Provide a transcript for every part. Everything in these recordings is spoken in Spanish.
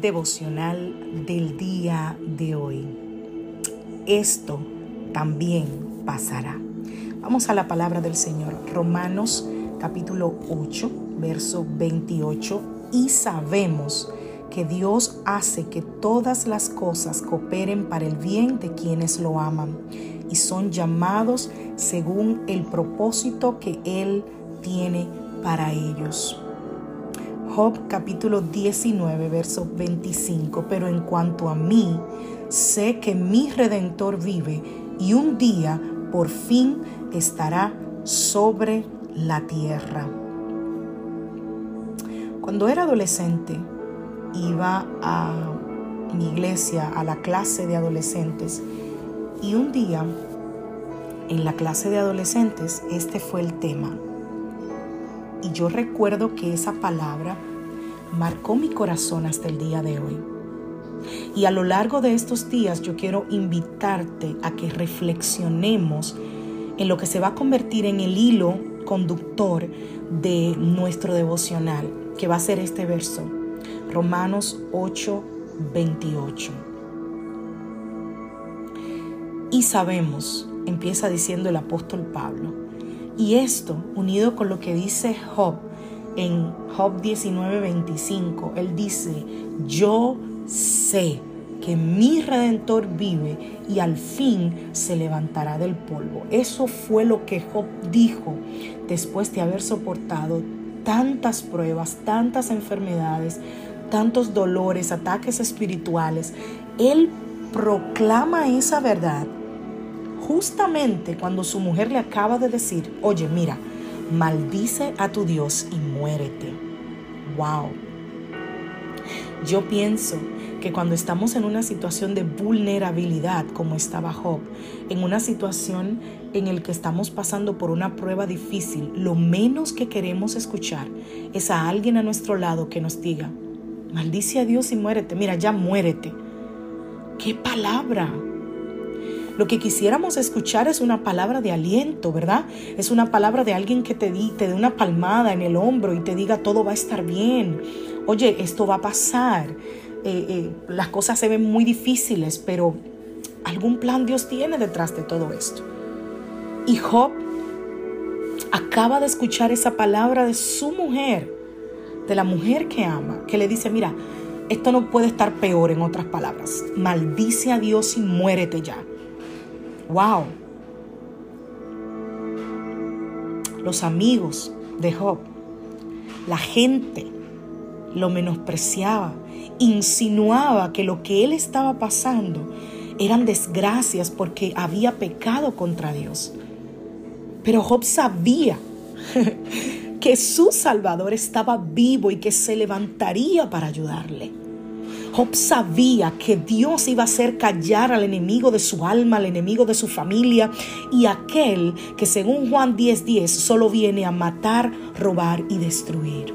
Devocional del día de hoy. Esto también pasará. Vamos a la palabra del Señor. Romanos capítulo 8, verso 28. Y sabemos que Dios hace que todas las cosas cooperen para el bien de quienes lo aman y son llamados según el propósito que Él tiene para ellos. Capítulo 19, verso 25, pero en cuanto a mí, sé que mi redentor vive y un día por fin estará sobre la tierra. Cuando era adolescente, iba a mi iglesia, a la clase de adolescentes, y un día, en la clase de adolescentes, este fue el tema y yo recuerdo que esa palabra marcó mi corazón hasta el día de hoy. Y a lo largo de estos días yo quiero invitarte a que reflexionemos en lo que se va a convertir en el hilo conductor de nuestro devocional, que va a ser este verso, Romanos 8, 28. Y sabemos, empieza diciendo el apóstol Pablo, y esto, unido con lo que dice Job en Job 19:25, él dice, yo sé que mi redentor vive y al fin se levantará del polvo. Eso fue lo que Job dijo después de haber soportado tantas pruebas, tantas enfermedades, tantos dolores, ataques espirituales. Él proclama esa verdad justamente cuando su mujer le acaba de decir, oye, mira, maldice a tu Dios y muérete. Wow. Yo pienso que cuando estamos en una situación de vulnerabilidad, como estaba Job, en una situación en la que estamos pasando por una prueba difícil, lo menos que queremos escuchar es a alguien a nuestro lado que nos diga, maldice a Dios y muérete. Mira, ya muérete. ¿Qué palabra? Lo que quisiéramos escuchar es una palabra de aliento, ¿verdad? Es una palabra de alguien que te, te dé una palmada en el hombro y te diga todo va a estar bien. Oye, esto va a pasar. Eh, eh, las cosas se ven muy difíciles, pero algún plan Dios tiene detrás de todo esto. Y Job acaba de escuchar esa palabra de su mujer, de la mujer que ama, que le dice, mira, esto no puede estar peor en otras palabras. Maldice a Dios y muérete ya. Wow. Los amigos de Job, la gente lo menospreciaba, insinuaba que lo que él estaba pasando eran desgracias porque había pecado contra Dios. Pero Job sabía que su Salvador estaba vivo y que se levantaría para ayudarle. Job sabía que Dios iba a hacer callar al enemigo de su alma, al enemigo de su familia y aquel que según Juan 10:10 10, solo viene a matar, robar y destruir.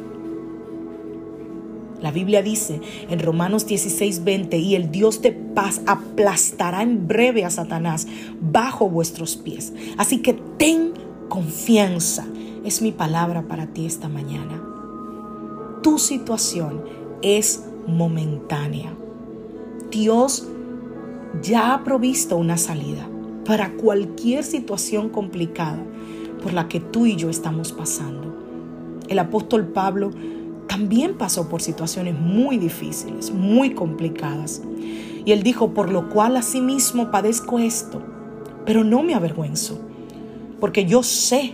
La Biblia dice en Romanos 16:20, y el Dios de paz aplastará en breve a Satanás bajo vuestros pies. Así que ten confianza. Es mi palabra para ti esta mañana. Tu situación es momentánea. Dios ya ha provisto una salida para cualquier situación complicada por la que tú y yo estamos pasando. El apóstol Pablo también pasó por situaciones muy difíciles, muy complicadas. Y él dijo, por lo cual asimismo padezco esto, pero no me avergüenzo, porque yo sé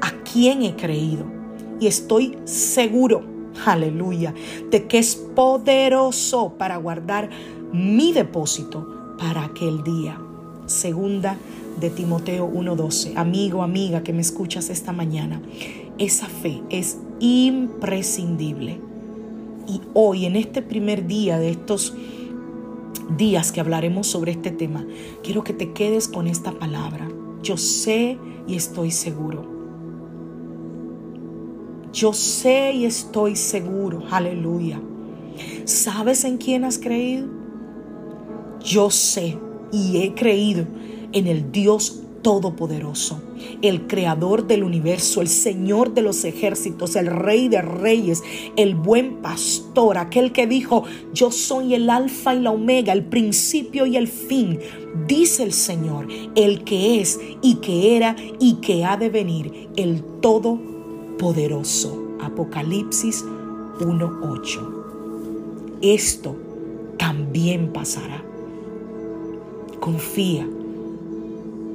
a quién he creído y estoy seguro aleluya, de que es poderoso para guardar mi depósito para aquel día. Segunda de Timoteo 1:12. Amigo, amiga que me escuchas esta mañana, esa fe es imprescindible. Y hoy, en este primer día de estos días que hablaremos sobre este tema, quiero que te quedes con esta palabra. Yo sé y estoy seguro. Yo sé y estoy seguro. Aleluya. ¿Sabes en quién has creído? Yo sé y he creído en el Dios Todopoderoso, el Creador del universo, el Señor de los ejércitos, el Rey de reyes, el buen pastor, aquel que dijo, yo soy el alfa y la omega, el principio y el fin, dice el Señor, el que es y que era y que ha de venir, el Todopoderoso. Apocalipsis 1.8. Esto también pasará. Confía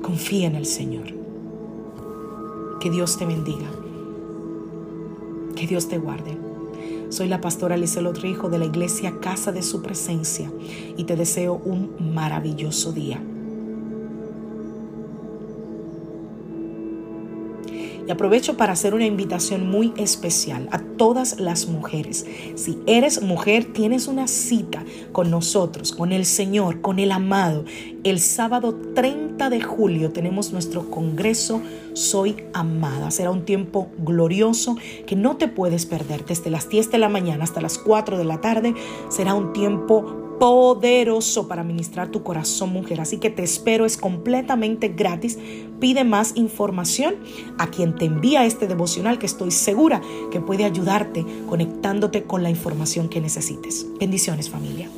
Confía en el Señor. Que Dios te bendiga. Que Dios te guarde. Soy la pastora Lizelot Rijo de la iglesia Casa de Su Presencia y te deseo un maravilloso día. Y aprovecho para hacer una invitación muy especial a todas las mujeres. Si eres mujer, tienes una cita con nosotros, con el Señor, con el amado. El sábado 30 de julio tenemos nuestro Congreso Soy Amada. Será un tiempo glorioso que no te puedes perder. Desde las 10 de la mañana hasta las 4 de la tarde será un tiempo poderoso para ministrar tu corazón, mujer. Así que te espero, es completamente gratis. Pide más información a quien te envía este devocional que estoy segura que puede ayudarte conectándote con la información que necesites. Bendiciones familia.